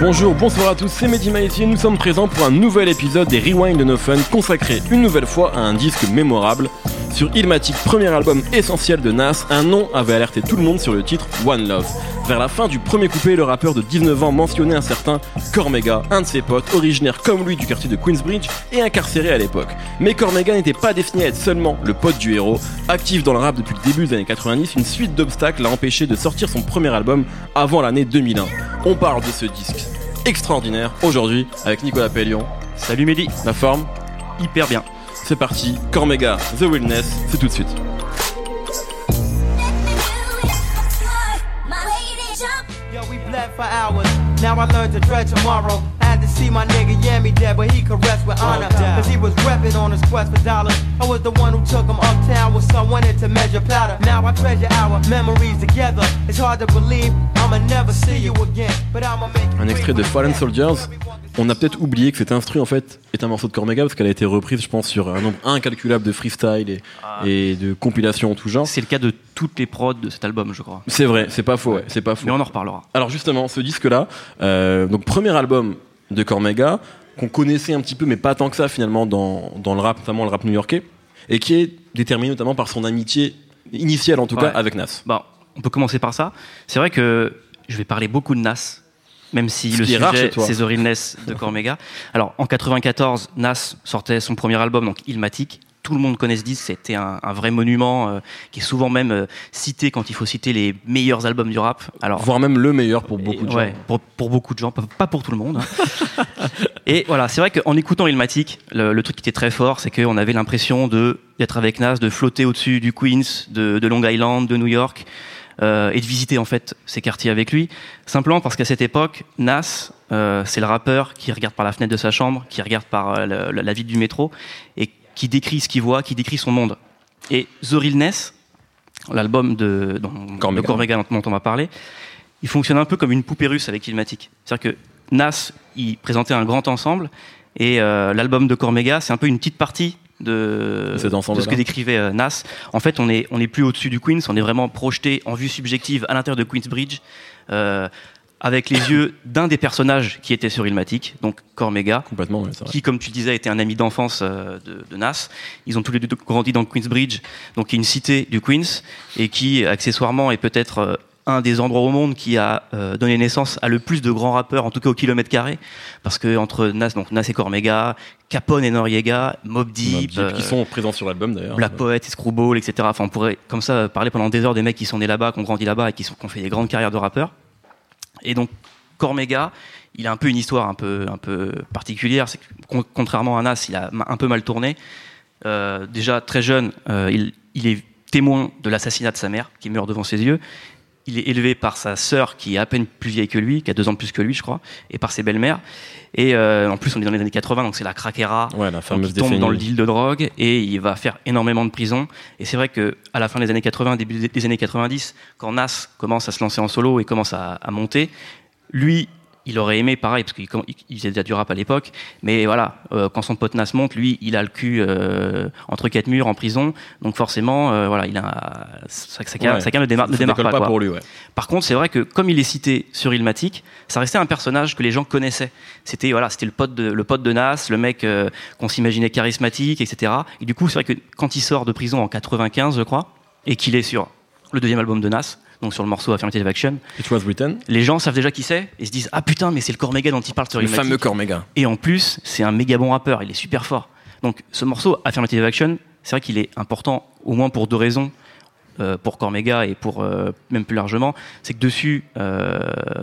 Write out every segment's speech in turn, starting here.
Bonjour, bonsoir à tous, c'est Mehdi ici nous sommes présents pour un nouvel épisode des Rewind No Fun consacré une nouvelle fois à un disque mémorable. Sur Ilmatic, premier album essentiel de Nas, un nom avait alerté tout le monde sur le titre One Love. Vers la fin du premier coupé, le rappeur de 19 ans mentionnait un certain Cormega, un de ses potes, originaire comme lui du quartier de Queensbridge et incarcéré à l'époque. Mais Cormega n'était pas destiné à être seulement le pote du héros. Actif dans le rap depuis le début des années 90, une suite d'obstacles l'a empêché de sortir son premier album avant l'année 2001. On parle de ce disque extraordinaire aujourd'hui avec Nicolas Pellion. Salut Mehdi, La forme, hyper bien. c'est parti. Cormega, The Wildness, c'est tout de suite. Yo, we bled for hours. Now I learned to dread tomorrow. Had to see my nigga Yammy dead, but he could rest with honor. Cause he was reppin' on his quest for dollars. I was the one who took him uptown with someone in to measure powder. Now I treasure our memories together. It's hard to believe I'ma never see you again. But I'ma make you Un extrait de. Fallen Soldiers. On a peut-être oublié que cet instru en fait est un morceau de Cormega parce qu'elle a été reprise, je pense, sur un nombre incalculable de freestyle et, et de compilations en tout genre. C'est le cas de toutes les prods de cet album, je crois. C'est vrai, c'est pas faux, ouais, c'est pas faux. Mais on en reparlera. Alors justement, ce disque-là, euh, donc premier album de Cormega, qu'on connaissait un petit peu, mais pas tant que ça finalement dans, dans le rap, notamment le rap new-yorkais, et qui est déterminé notamment par son amitié initiale en tout cas avec Nas. Bon, on peut commencer par ça. C'est vrai que je vais parler beaucoup de Nas, même si Ce le sujet c'est The Realness de Cormega. Alors en 94, Nas sortait son premier album, donc Ilmatic. Tout le monde connaît ce disque, c'était un, un vrai monument euh, qui est souvent même euh, cité quand il faut citer les meilleurs albums du rap. Alors Voire même le meilleur pour beaucoup de gens. Ouais, pour, pour beaucoup de gens, pas, pour tout le monde. hein. et voilà, c'est vrai qu'en écoutant Ilmatic, le, le truc qui était très fort, c'est qu'on avait l'impression de d'être avec Nas, de flotter au-dessus du Queens, de, de Long Island, de New York, euh, et de visiter en fait ces quartiers avec lui. Simplement parce qu'à cette époque, Nas, euh, c'est le rappeur qui regarde par la fenêtre de sa chambre, qui regarde par euh, le- la, vitre du métro, et qui décrit ce qu'il voit, qui décrit son monde. Et The Realness, l'album de, de Cormega dont, on va parler, il fonctionne un peu comme une poupée russe avec Ilmatic. C'est-à-dire que Nas, il présentait un grand ensemble, et euh, l'album de Cormega, c'est un peu une petite partie de, de ce que décrivait euh, Nas. En fait, on est, on est plus au-dessus du Queens, on est vraiment projeté en vue subjective à l'intérieur de Queensbridge, euh, avec les yeux d'un des personnages qui était sur Ilmatic, donc Cormega Complètement, ouais, qui, comme tu disais, était un ami d'enfance euh, de, de Nas. Ils ont tous les deux grandi dans Queensbridge, donc une cité du Queens, et qui, accessoirement, est peut-être euh, un des endroits au monde qui a euh, donné naissance à le plus de grands rappeurs, en tout cas au kilomètre carré, parce que entre Nas, donc Nas et Cormega, Capone et Noriega, Mob Deep, Deep, qui sont présents sur l'album d'ailleurs. Black Poet, et Screwball, etc. Enfin, on pourrait comme ça parler pendant des heures des mecs qui sont nés là-bas, qui ont grandi là-bas et qui, sont, qui ont fait des grandes carrières de rappeurs. Et donc, Cormega, il a un peu une histoire un peu, un peu particulière. Contrairement à Nas, il a un peu mal tourné. Euh, déjà, très jeune, euh, il est témoin de l'assassinat de sa mère, qui meurt devant ses yeux. Il est élevé par sa sœur, qui est à peine plus vieille que lui, qui a deux ans de plus que lui, je crois, et par ses belles-mères. Et euh, en plus, on est dans les années 80, donc c'est la craquera. Ouais, la Donc, fameuse il tombe dans le deal de drogue et il va faire énormément de prison. Et c'est vrai que à la fin des années 80, début des années 90, quand Nas commence à se lancer en solo et commence à, à monter, lui, il aurait aimé pareil parce qu'il il- faisait déjà du rap à l'époque. Mais voilà, euh, quand son pote Nas monte, lui, il a le cul euh, entre quatre murs en prison. Donc forcément, euh, voilà, il a ça, ça, Ouais. ça, ne démarre, ne Ça démarre décolle pas. quoi. pour lui, ouais. Par contre, c'est vrai que comme il est cité sur Ilmatic, ça restait un personnage que les gens connaissaient. C'était voilà, c'était le pote de le pote de Nas, le mec qu'on s'imaginait charismatique, etc. Et du coup, c'est vrai que quand il sort de prison en 95, je crois, et qu'il est sur le deuxième album de Nas, donc sur le morceau Affirmative Action, It was written. les gens savent déjà qui c'est et se disent ah putain, mais c'est le Cormega dont il parle sur Le fameux Cormega. Et en plus, c'est un méga bon rappeur, il est super fort. Donc ce morceau, Affirmative Action, c'est vrai qu'il est important au moins pour deux raisons. euh, pour Cormega et pour euh, même plus largement, c'est que dessus euh,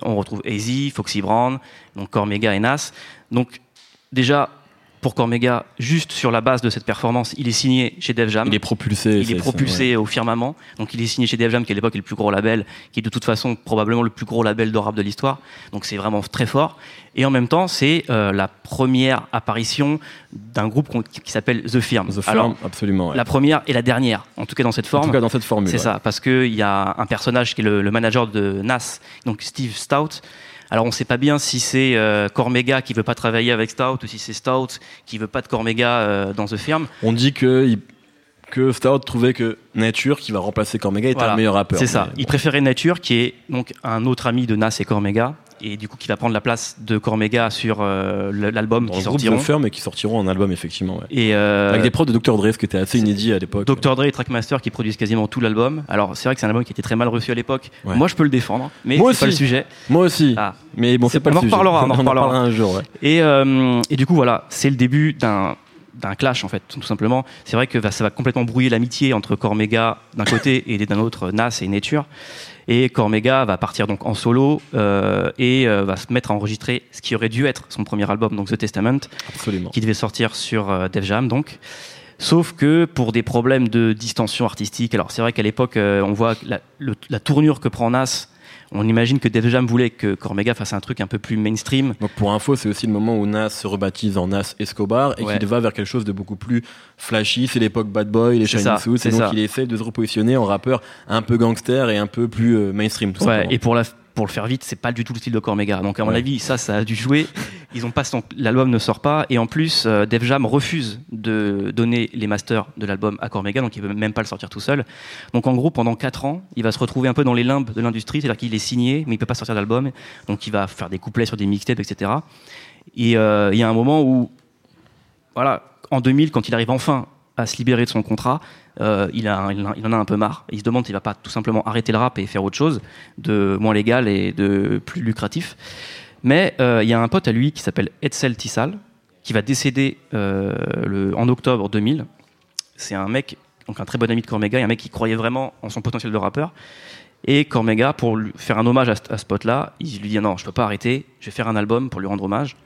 on retrouve Easy, Foxy Brown, donc Cormega et Nas. Donc déjà pour Cormega, juste sur la base de cette performance, il est signé chez Def Jam. Il est propulsé. Il est propulsé ouais. au firmament. Donc il est signé chez Def Jam, qui à l'époque est le plus gros label, qui est de toute façon probablement le plus gros label de rap de l'histoire. Donc c'est vraiment très fort. Et en même temps, c'est euh, la première apparition d'un groupe qui s'appelle The Firm. The Alors, Firm, absolument. ouais. la première et la dernière, en tout cas dans cette En forme. tout cas, dans cette formule. C'est ouais. ça, parce qu'il y a un personnage qui est le, le manager de Nas, donc Steve Stout. Alors on ne sait pas bien si c'est euh, Cormega qui veut pas travailler avec Stout ou si c'est Stout qui veut pas de Cormega euh, dans The Firm. On dit que, Stout trouvait que Nature, qui va remplacer Cormega, était Voilà, un meilleur rappeur. C'est ça. Il préférait Nature, qui est donc un autre ami de Nas et Cormega. Et du coup qui va prendre la place de Cormega sur euh, l'album qui groupe sortiront. The Firm et qui sortiront en album, effectivement. ouais. Et euh, Avec des prods de Dr. Dre, ce qui était assez inédit à l'époque. Dr. Dre et Trackmaster qui produisent quasiment tout l'album. Alors c'est vrai que c'est un album qui était très mal reçu à l'époque. Ouais. Moi je peux le défendre, mais Moi c'est pas le sujet. Moi aussi. Ah. Mais bon, C'est- pas on le en sujet. reparlera, on en reparlera. un jour, ouais. Et, euh, et du coup, voilà, c'est le début d'un d'un clash en fait, tout simplement. C'est vrai que ça va complètement brouiller l'amitié entre Cormega d'un côté et d'un autre Nas et Nature. Et Cormega va partir donc en solo euh, et euh, va se mettre à enregistrer ce qui aurait dû être son premier album, donc The Testament, Absolument. qui devait sortir sur euh, Def Jam donc. Sauf que pour des problèmes de distension artistique, alors c'est vrai qu'à l'époque, on voit la, le- la tournure que prend Nas, on imagine que Def Jam voulait que Cormega fasse un truc un peu plus mainstream. Donc pour info, c'est aussi le moment où Nas se rebaptise en Nas Escobar et Ouais. qu'il va vers quelque chose de beaucoup plus flashy. C'est l'époque Bad Boy, les Shiny Suits, c'est et donc ça. il essaie de se repositionner en rappeur un peu gangster et un peu plus euh, mainstream. Tout Ouais, et pour, la, pour le faire vite, c'est pas du tout le style de Cormega. Donc à mon Ouais. avis, ça, ça a dû jouer. Ils ont pas l'album ne sort pas et en plus, euh, Def Jam refuse de donner les masters de l'album à Cormega, donc il peut même pas le sortir tout seul. Donc en gros, pendant 4 ans, il va se retrouver un peu dans les limbes de l'industrie, c'est-à-dire qu'il est signé, mais il peut pas sortir d'album, donc il va faire des couplets sur des mixtapes, etc. Et euh, il y a un moment où, voilà, en 2000, quand il arrive enfin à se libérer de son contrat, euh, il, a, il, en a- il en a un peu marre. Il se demande s'il va pas tout simplement arrêter le rap et faire autre chose de moins légal et de plus lucratif. Mais euh, il y a un pote à lui qui s'appelle Edsel Tissal, qui va décéder euh, en octobre 2000. C'est un mec, donc un très bon ami de Cormega, un mec qui croyait vraiment en son potentiel de rappeur. Et Cormega, pour faire un hommage à, ce- pote-là, il lui dit non, je peux pas arrêter, je vais faire un album pour lui rendre hommage.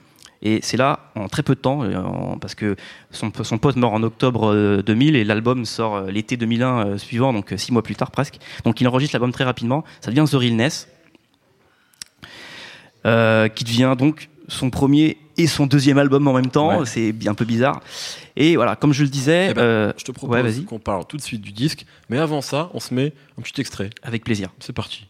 Et c'est là, en très peu de temps, euh, parce que son, son pote meurt en octobre euh, 2000 et l'album sort l'été 2001 euh, suivant, donc six mois plus tard presque. Donc il enregistre l'album très rapidement. Ça devient The Realness, euh, qui devient donc son premier et son deuxième album en même temps. Ouais. C'est un peu bizarre. Et voilà, comme je le disais, Eh ben, euh, Je te propose ouais, qu'on parle tout de suite du disque, mais avant ça, on se met un petit extrait. avec plaisir. C'est parti.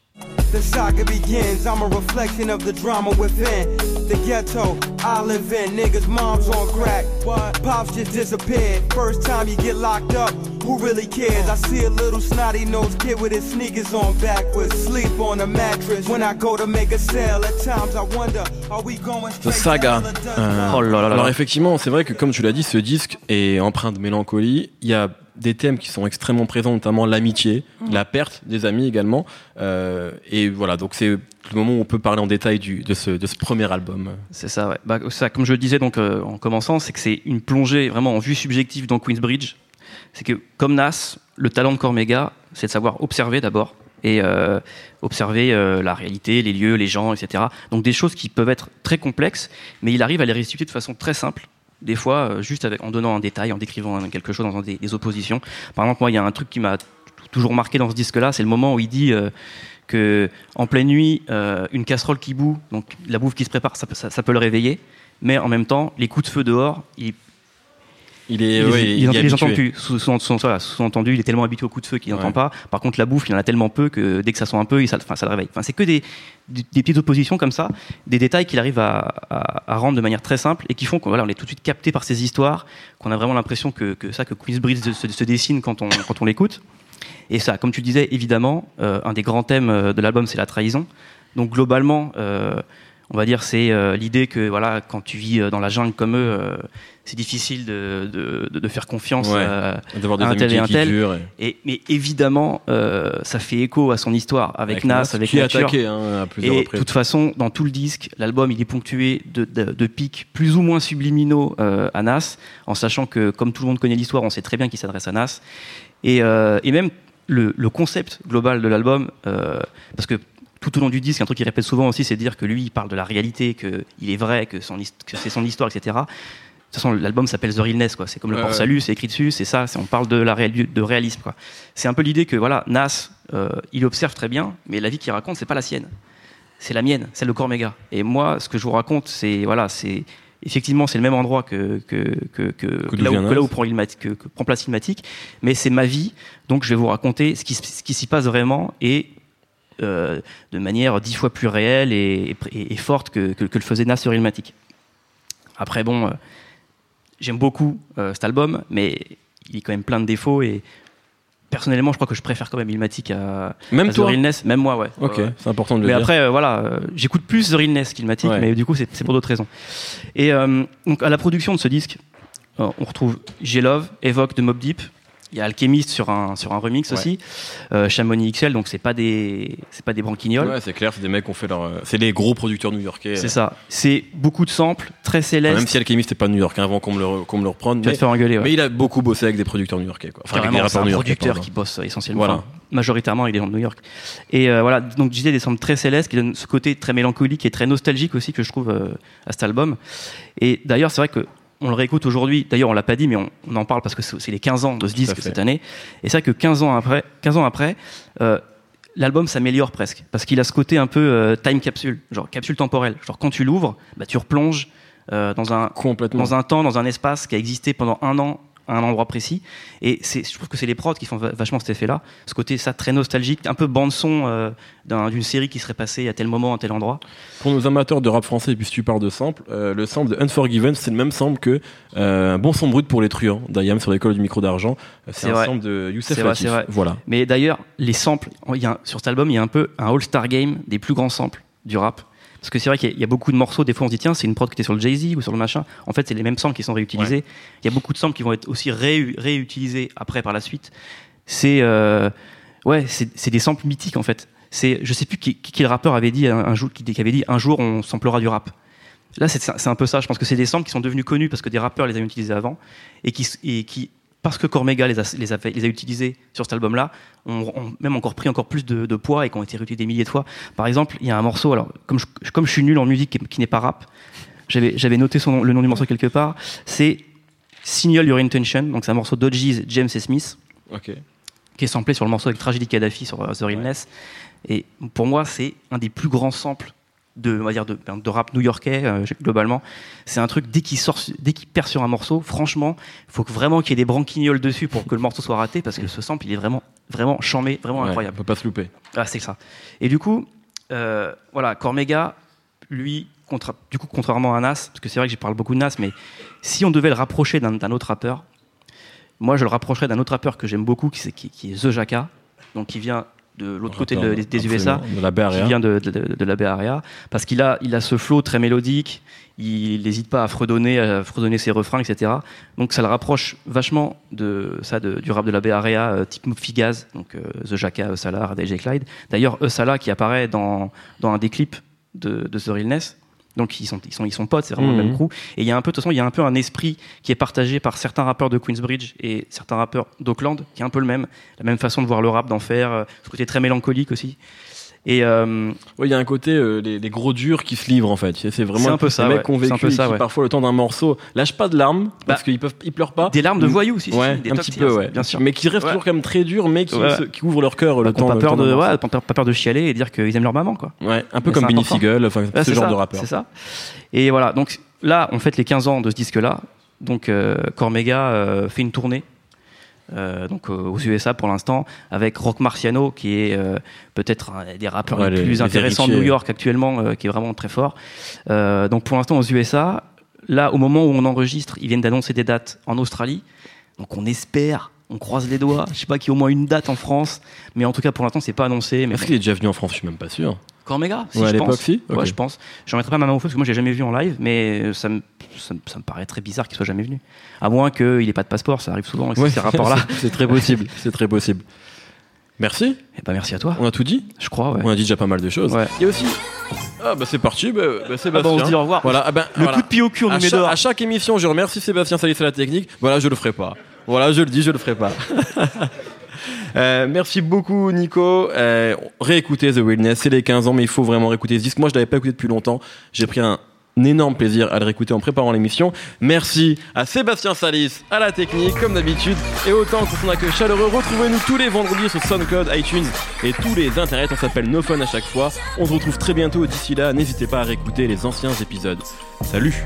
The saga begins. I'm a reflection of the drama within. The ghetto I live in. Niggas' moms on crack. What? Pops just disappeared. First time you get locked up, who really cares? I see a little snotty nosed kid with his sneakers on backwards. Sleep on a mattress. When I go to make a sale, at times I wonder, are we going The Saga. Euh, Oh là là là alors effectivement, c'est vrai que comme tu l'as dit, ce disque est empreint de mélancolie. Il y a des thèmes qui sont extrêmement présents, notamment l'amitié, Mm. la perte des amis également. Euh, et voilà, donc c'est le moment où on peut parler en détail du, de, ce, de ce premier album. C'est ça, ouais. Bah, ça, comme je le disais donc euh, en commençant, c'est que c'est une plongée vraiment en vue subjective dans Queensbridge. C'est que comme Nas, le talent de Cormega, c'est de savoir observer d'abord et euh, observer euh, la réalité, les lieux, les gens, etc. Donc des choses qui peuvent être très complexes, mais il arrive à les restituer de façon très simple. Des fois, euh, juste en donnant un détail, en décrivant quelque chose dans des, des oppositions. Par exemple, moi, il y a un truc qui m'a toujours marqué dans ce disque-là, c'est le moment où il dit euh, que en pleine nuit, euh, une casserole qui bout, donc la bouffe qui se prépare, ça, ça- peut le réveiller. Mais en même temps, les coups de feu dehors, Il est, il, ouais, il- il il- est il les entend plus. Sous-entendu, il est tellement habitué aux coups de feu qu'il n'entend Ouais. pas. Par contre, la bouffe, il en a tellement peu que dès que ça sent un peu, il, ça, ça le réveille. Enfin, c'est que des, des, des petites oppositions comme ça, des détails qu'il arrive à, à- à rendre de manière très simple et qui font qu'on voilà, on est tout de suite capté par ces histoires, qu'on a vraiment l'impression que, que ça, que Queensbridge se, se- se dessine quand on, quand on l'écoute. Et ça, comme tu disais, évidemment, euh, un des grands thèmes euh, de l'album, c'est la trahison. Donc globalement, euh, on va dire, c'est euh, l'idée que voilà, quand tu vis euh, dans la jungle comme eux, euh, c'est difficile de, de- faire confiance. Ouais. D'avoir des un tel et un tel. durent. et- et, mais évidemment, euh, ça fait écho à son histoire avec, Nas, avec qui Nature. attaqué hein, à plusieurs Et de toute façon, dans tout le disque, l'album il est ponctué de, de- pics plus ou moins subliminaux à Nas, en sachant que comme tout le monde connaît l'histoire, on sait très bien qu'il s'adresse à Nas. Et, et même le, le concept global de l'album, euh, parce que tout au long du disque, un truc qu'il répète souvent aussi, c'est de dire que lui, il parle de la réalité, qu'il est vrai, que, c'est son histoire, etc. De toute façon, l'album s'appelle The Realness, quoi. C'est comme le Ouais, port salut, c'est écrit dessus, c'est ça. On parle de la réal- de réalisme, quoi. C'est un peu l'idée que voilà, Nas, euh, il observe très bien, mais la vie qu'il raconte, c'est pas la sienne c'est la mienne, celle de Cormega. Et moi, ce que je vous raconte, c'est voilà, c'est effectivement c'est le même endroit que que que, que, là, où, là où prend, prend place Ilmatic, mais c'est ma vie, donc je vais vous raconter ce qui ce qui s'y passe vraiment et euh, de manière dix fois plus réelle et, et- et forte que, que, que le faisait Nas sur Ilmatic. Après bon, euh, j'aime beaucoup euh, cet album, mais il est quand même plein de défauts et personnellement, je crois que je préfère quand même Ilmatic à, Même à The Realness, même moi, ouais. Ok, c'est important de le Mais dire. après, euh, voilà, euh, j'écoute plus The Realness qu'Ilmatic, Ouais. mais du coup, c'est pour d'autres raisons. Et donc, à la production de ce disque, on retrouve G-Love, Evoque de Mob Deep. Il y a Alchemist sur un, sur un remix Ouais. aussi. Euh, Chamonix XL, donc c'est pas des, c'est pas des branquignoles. Ouais, c'est clair, c'est des mecs qui ont fait leur. euh, C'est les gros producteurs new-yorkais. C'est ça. C'est beaucoup de samples, très célestes. même si Alchemist n'est pas New York, hein, avant qu'on me le, qu'on me le reprenne. Mais, faire engueuler. ouais. mais il a beaucoup bossé avec des producteurs new-yorkais. Quoi. Enfin, avec des Carrément, c'est rappeurs un new-yorkais. producteur pardon. qui bosse euh, essentiellement, Voilà. enfin, majoritairement il est dans New York. Et euh, voilà, donc je disais des sons très célestes qui donnent ce côté très mélancolique et très nostalgique aussi que je trouve euh, à cet album. Et d'ailleurs, c'est vrai que on le réécoute aujourd'hui. D'ailleurs, on l'a pas dit, mais on, on en parle parce que c'est les 15 ans de ce disque cette année. Et c'est vrai que 15 ans après, 15 ans après, euh, l'album s'améliore presque parce qu'il a ce côté un peu euh, time capsule, genre capsule temporelle. Genre quand tu l'ouvres, bah, tu replonges euh, dans un dans un temps, dans un espace qui a existé pendant un an à un endroit précis. Et c'est, je trouve que c'est les prods qui font va- vachement cet effet-là. Ce côté, ça, très nostalgique, un peu bande-son euh, d'un- d'une série qui serait passée à tel moment, à tel endroit. Pour nos amateurs de rap français, et puis si tu parles de sample, euh, le sample de Unforgiven, c'est le même sample que euh, un bon son brut pour les truands d'Ayam sur l'école du micro d'argent. C'est un vrai. sample de Youssef C'est vrai, Latif. c'est vrai. Voilà. Mais d'ailleurs, les samples, y a sur cet album, il y a un peu un all-star game des plus grands samples du rap. Parce que c'est vrai qu'il y a- il y a beaucoup de morceaux, des fois on se dit tiens, c'est une prod qui était sur le Jay-Z ou sur le machin. En fait, c'est les mêmes samples qui sont réutilisés. Il y a beaucoup de samples qui vont être aussi réu- réutilisés après par la suite. C'est euh, ouais, c'est des samples mythiques en fait. C'est je sais plus qui, qui, quel rappeur avait dit un, un jour qui, qui avait dit un jour on samplera du rap. Là, c'est c'est un peu ça. Je pense que c'est des samples qui sont devenus connus parce que des rappeurs les avaient utilisés avant et qui, et qui parce que Cormega les a, les a, fait- les a utilisés sur cet album-là, ont, ont même encore pris encore plus de, de poids et qui ont été réutilisés des milliers de fois. Par exemple, il y a un morceau, alors comme je, comme je suis nul en musique qui, qui n'est pas rap, j'avais noté son, le nom du morceau quelque part, c'est Signal Your Intention, donc c'est un morceau d'Odgies, James et Smith, qui est samplé sur le morceau avec Tragedy Kadhafi sur euh, The Realness. Et pour moi, c'est un des plus grands samples de, on va dire de, ben, de rap new-yorkais euh, globalement. C'est un truc dès qu'il sort, dès qu'il perd sur un morceau, franchement, il faut vraiment qu'il y ait des branquignoles dessus pour que le morceau soit raté parce que ce sample, il est vraiment, vraiment chamé, vraiment Ouais, incroyable. On peut pas se louper. Ah, c'est ça. Et du coup, euh, voilà, Cormega, lui, contra- du coup, contrairement à Nas, parce que c'est vrai que j'ai parlé beaucoup de Nas, mais si on devait le rapprocher d'un autre rappeur, moi, je le rapprocherais d'un autre rappeur que j'aime beaucoup, qui, qui- qui est The Jacka, donc qui vient de l'autre côté de- des, des USA, De la qui vient de, de, la Area, parce qu'il a, il a ce flow très mélodique, il n'hésite pas à fredonner, à fredonner ses refrains, etc. Donc ça le rapproche vachement de ça, de- du rap de la Bay Area, euh, type Figaz, donc euh, The Jacka, Eusala, DJ Clyde. D'ailleurs, Eusala qui apparaît dans, dans un des clips de, de The Realness. Donc ils sont, ils sont, ils sont potes, c'est vraiment le Mhm. même crew. Et il y a un peu, de toute façon, il y a un peu un esprit qui est partagé par certains rappeurs de Queensbridge et certains rappeurs d'Auckland, qui est un peu le même, la même façon de voir le rap, d'en faire, euh, ce côté très mélancolique aussi. Et euh, il y a un côté euh, les, les gros durs qui se livrent en fait. C'est vraiment un peu ça, les mecs ouais. un vécu peu ça, qui ouais. parfois le temps d'un morceau lâchent pas de larmes parce Bah, qu'ils peuvent ils pleurent pas. des larmes de voyous aussi, si, Ouais, des un top petit peu ouais. bien sûr. Mais qui restent toujours quand même très durs mais qui, Ouais. se- qui ouvrent leur cœur le Bah, qu'on temps pas le peur temps de, ouais, pas peur- de chialer et dire qu'ils aiment leur maman, quoi. Ouais, un peu Mais comme Benny. Siegel, enfin ce genre ça, de rappeur. C'est ça. Et voilà, donc là, on fête les 15 ans de ce disque-là. Donc euh, Cormega euh, fait une tournée. Euh, donc euh, aux USA pour l'instant avec Rock Marciano qui est euh, peut-être un des rappeurs Ouais, les, les- plus les intéressants de. New York actuellement qui est vraiment très fort donc pour l'instant aux USA là au moment où on enregistre ils viennent d'annoncer des dates en Australie donc on espère on croise les doigts je sais pas qu'il y ait au moins une date en France mais en tout cas pour l'instant c'est pas annoncé mais Est-ce qu'il est déjà venu en France? Je suis même pas sûr. Cormega si, Ouais, je pense. si? Ouais, Ok. je pense. J'en mettrai pas ma main au feu parce que moi j'ai jamais vu en live, mais ça me, ça, me- ça me paraît très bizarre qu'il soit jamais venu. À moins qu'il ait pas de passeport, ça arrive souvent avec Ouais, ces rapports-là. c'est- très possible. C'est très possible. Merci. Et bah merci à toi, On a tout dit. je crois. Ouais. On a dit déjà pas mal de choses. Ouais. Il y a aussi. Ah bah c'est parti. Bah, bah, Ah Sébastien. bah, on se dit au revoir. Voilà. ah ben, Le voilà. coup de pied au cul, on à, dehors. à chaque émission, je remercie Sébastien Salis à la technique. Voilà, je le ferai pas. Voilà, je le dis, je le ferai pas. Euh, merci beaucoup Nico. Euh, réécoutez The Wilderness, c'est les 15 ans, mais il faut vraiment réécouter ce disque. Moi, je l'avais pas écouté depuis longtemps. J'ai pris un énorme plaisir à le réécouter en préparant l'émission. Merci à Sébastien Salis, à la technique, comme d'habitude. Et autant pour son accueil chaleureux, retrouvez-nous tous les vendredis sur SoundCloud, iTunes et tous les internets. On s'appelle No Fun à chaque fois. On se retrouve très bientôt. D'ici là, n'hésitez pas à réécouter les anciens épisodes. Salut